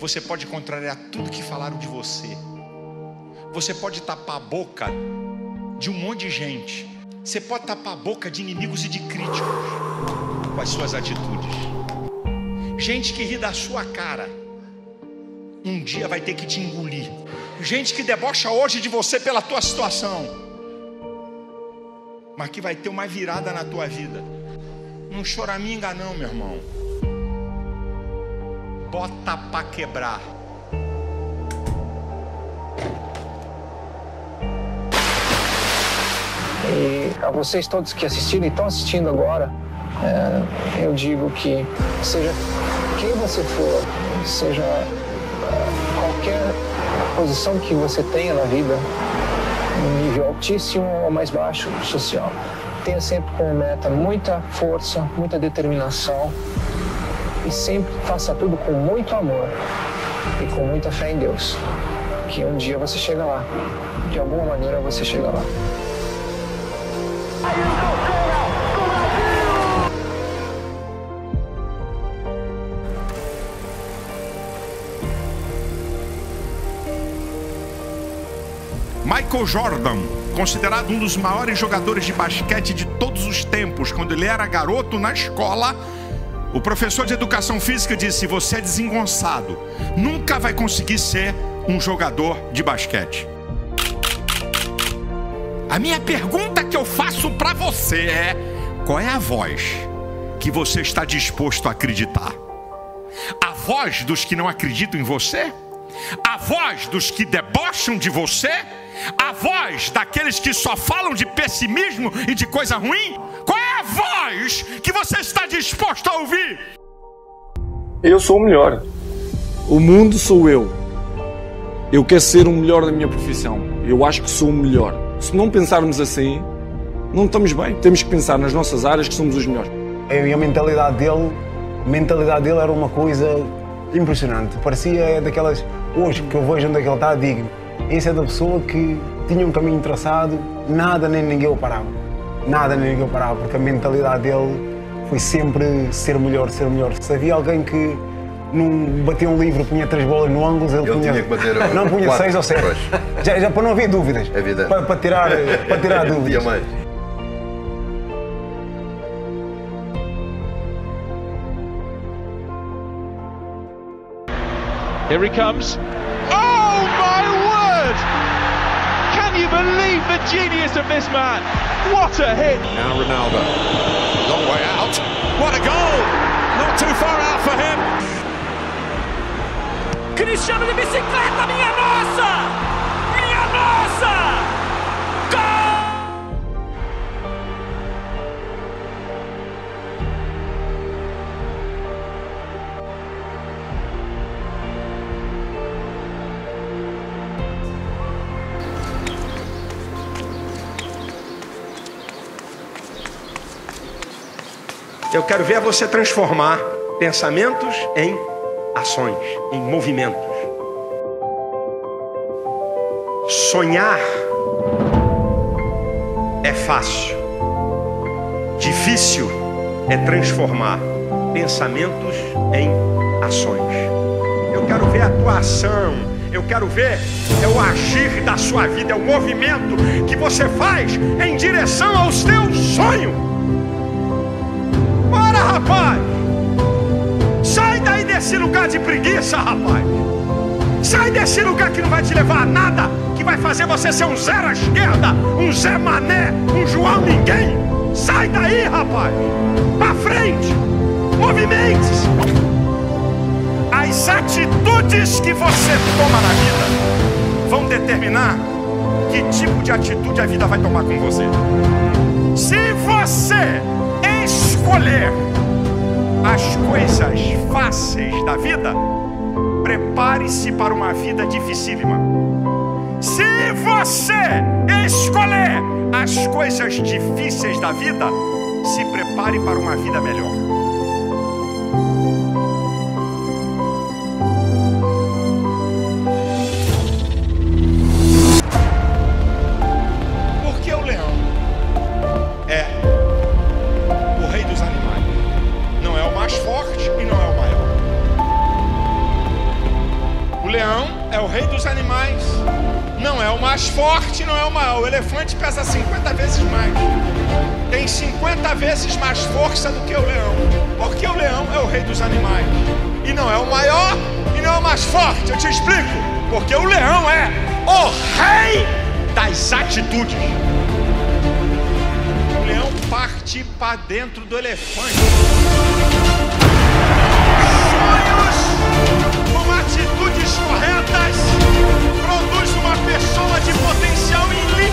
Você pode contrariar tudo que falaram de você. Você pode tapar a boca de um monte de gente. Você pode tapar a boca de inimigos e de críticos com as suas atitudes. Gente que ri da sua cara, um dia vai ter que te engolir. Gente que debocha hoje de você pela tua situação, mas que vai ter uma virada na tua vida. Não choraminga não, meu irmão. Bota para quebrar. E a vocês todos que assistiram e estão assistindo agora, é, eu digo que seja quem você for, seja é, qualquer posição que você tenha na vida, um nível altíssimo ou mais baixo social, tenha sempre como meta muita força, muita determinação e sempre faça tudo com muito amor e com muita fé em Deus. Que um dia você chega lá, de alguma maneira você chega lá. Michael Jordan, considerado um dos maiores jogadores de basquete de todos os tempos, quando ele era garoto na escola, o professor de educação física disse: Você é desengonçado, nunca vai conseguir ser um jogador de basquete. A minha pergunta que eu faço para você é: qual é a voz que você está disposto a acreditar? A voz dos que não acreditam em você? A voz dos que debocham de você? A voz daqueles que só falam de pessimismo e de coisa ruim? Qual é voz que você está disposto a ouvir? Eu sou o melhor. O mundo sou eu. Eu quero ser o melhor da minha profissão. Eu acho que sou o melhor. Se não pensarmos assim, não estamos bem. Temos que pensar nas nossas áreas que somos os melhores. E a mentalidade dele, a mentalidade dele era uma coisa impressionante. Parecia daquelas hoje que eu vejo onde é que ele está, digo, esse é da pessoa que tinha um caminho traçado, nada nem ninguém o parava. Nada nem ninguém parava, porque a mentalidade dele foi sempre ser melhor, ser melhor. Se havia alguém que não batia um livro, punha três bolas no ângulo, ele, Ele punha, tinha que bater não punha quatro, seis ou sete. Já, já para não haver dúvidas. É evidente. Para, para tirar, para tirar Dia dúvidas. mais. Here he comes. Believe the genius of this man? What a hit! Now Ronaldo. Long way out. What a goal! Not too far out for him. Cristiano de bicicleta, minha nossa! Minha nossa! Eu quero ver você transformar pensamentos em ações, em movimentos. Sonhar é fácil. Difícil é transformar pensamentos em ações. Eu quero ver a tua ação. Eu quero ver é o agir da sua vida, é o movimento que você faz em direção aos teus sonhos. Rapaz! Sai daí desse lugar de preguiça, rapaz! Sai desse lugar que não vai te levar a nada, que vai fazer você ser um zero à esquerda, um Zé Mané, um João Ninguém. Sai daí, rapaz! Pra frente! Movimente-se! As atitudes que você toma na vida vão determinar que tipo de atitude a vida vai tomar com você. Se você escolher as coisas fáceis da vida, prepare-se para uma vida dificílima. Se você escolher as coisas difíceis da vida, se prepare para uma vida melhor. Mais forte, não é o maior. O elefante pesa 50 vezes mais. Tem 50 vezes mais força do que o leão. Porque o leão é o rei dos animais. E não é o maior e não é o mais forte. Eu te explico. Porque o leão é o rei das atitudes. O leão parte para dentro do elefante.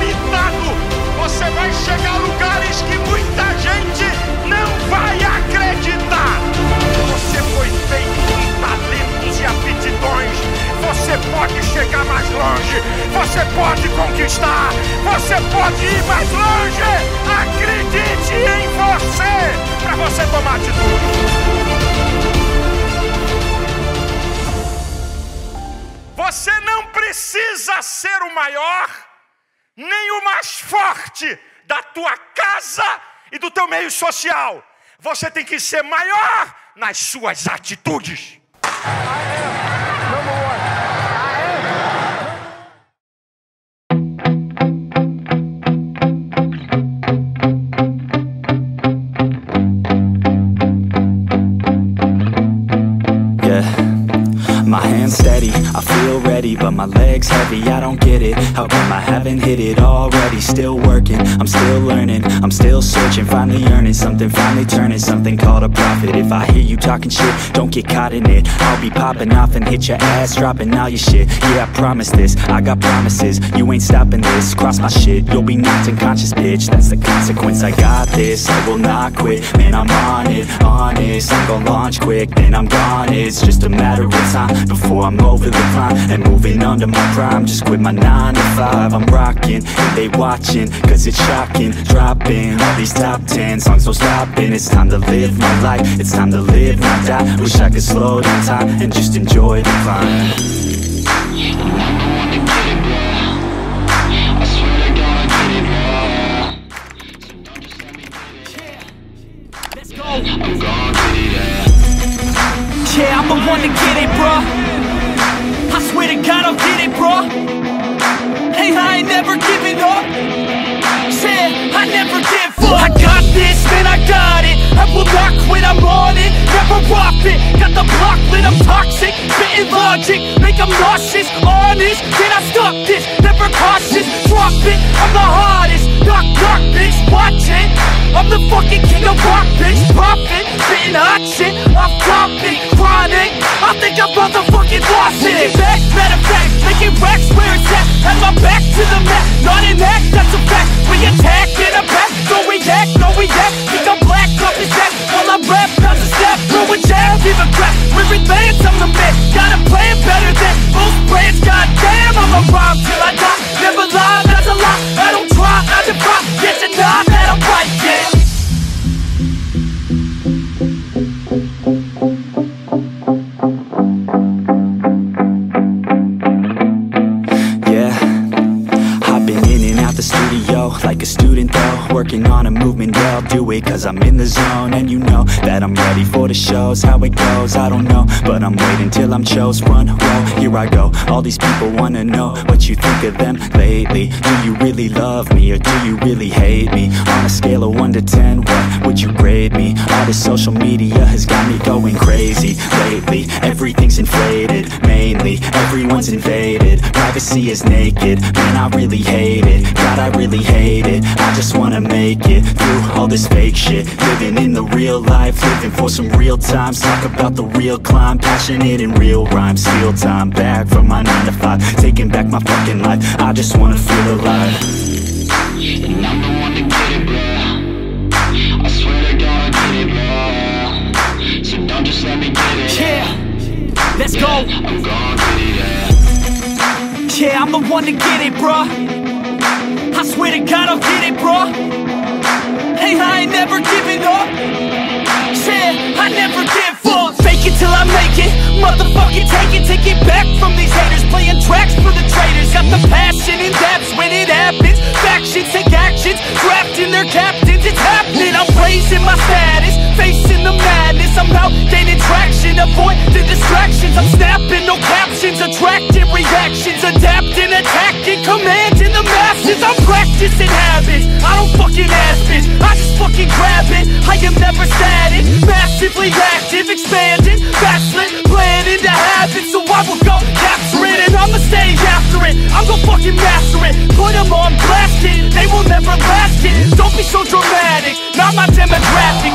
Ilimitado. Você vai chegar a lugares que muita gente não vai acreditar. Você foi feito com talentos e aptidões. Você pode chegar mais longe. Você pode conquistar. Você pode ir mais longe. Acredite em você para você tomar atitude. Você não precisa ser o maior, nem o mais forte da tua casa e do teu meio social. Você tem que ser maior nas suas atitudes. My hands steady, I feel ready, but my legs heavy, I don't get it. How come I haven't hit it already? Still working, I'm still learning, I'm still searching Finally earning something, finally turning something called a profit. If I hear you talking shit, don't get caught in it. I'll be popping off and hit your ass, dropping all your shit. Yeah, I promise this, I got promises, you ain't stopping this. Cross my shit, you'll be knocked unconscious, bitch. That's the consequence, I got this, I will not quit. Man, I'm on it, honest, I'm gonna launch quick Then I'm gone, it's just a matter of time Before I'm over the climb and moving under my prime Just quit my 9 to 5, I'm rocking And they watching, cause it's shocking. Dropping all these top 10 songs, no stopping. It's time to live my life, it's time to live, not die. Wish I could slow down time and just enjoy the climb. Let's go. Yeah, I'm the one to get it, bruh. I swear to God, I'll get it, bruh. Hey, I ain't never giving up. Said I never give up. I got this, man, I got it. I will not quit, I'm on it. Never off it. Got the block lit, I'm toxic. Spitting logic, make them nauseous. Honest, can I stop this? Never cautious, drop it. I'm the hardest. Knock, knock, bitch, watch it. I'm the fucking king of rock, bitch. Movement, I'll do it cause I'm in the zone. And you know that I'm ready for the shows How it goes, I don't know. But I'm waiting till I'm chose front row Here I go, all these people wanna know What you think of them lately. Do you really love me or do you really hate me? On a scale of 1 to 10, what would you grade me? All this social media has got me going crazy Lately, everything's inflated Mainly, everyone's invaded Privacy is naked, man I really hate it. God I really hate it, I just wanna make it Through all this fake shit. Living in the real life, living for some real times. Talk about the real climb, passionate in real rhymes. Steal time back from my 9 to 5 Taking back my fucking life, I just wanna feel alive. And I'm the one to get it, bro. I swear to God, I get it, bro. So don't just let me get it. Yeah, let's go. I'm yeah. Yeah, the one to get it, bruh. I swear to God, I'll get it, bruh. Hey, I ain't never giving up. Said I never give up. Fake it till I make it. Motherfucking take it, take it back from these haters. Playing tracks for the traitors. Got the passion in depths when it happens. Factions take actions, drafting their captains. It's happening. I'm raising my status, facing the madness. I'm out gaining traction, avoid the distractions. I'm snapping, no captions, attracting active Expanding, backslid, planning to happen So I will go capture it and I'ma stay after it. I'm gon' fucking master it, put them on blast kid. They will never last kid, don't be so dramatic. Not my demographic,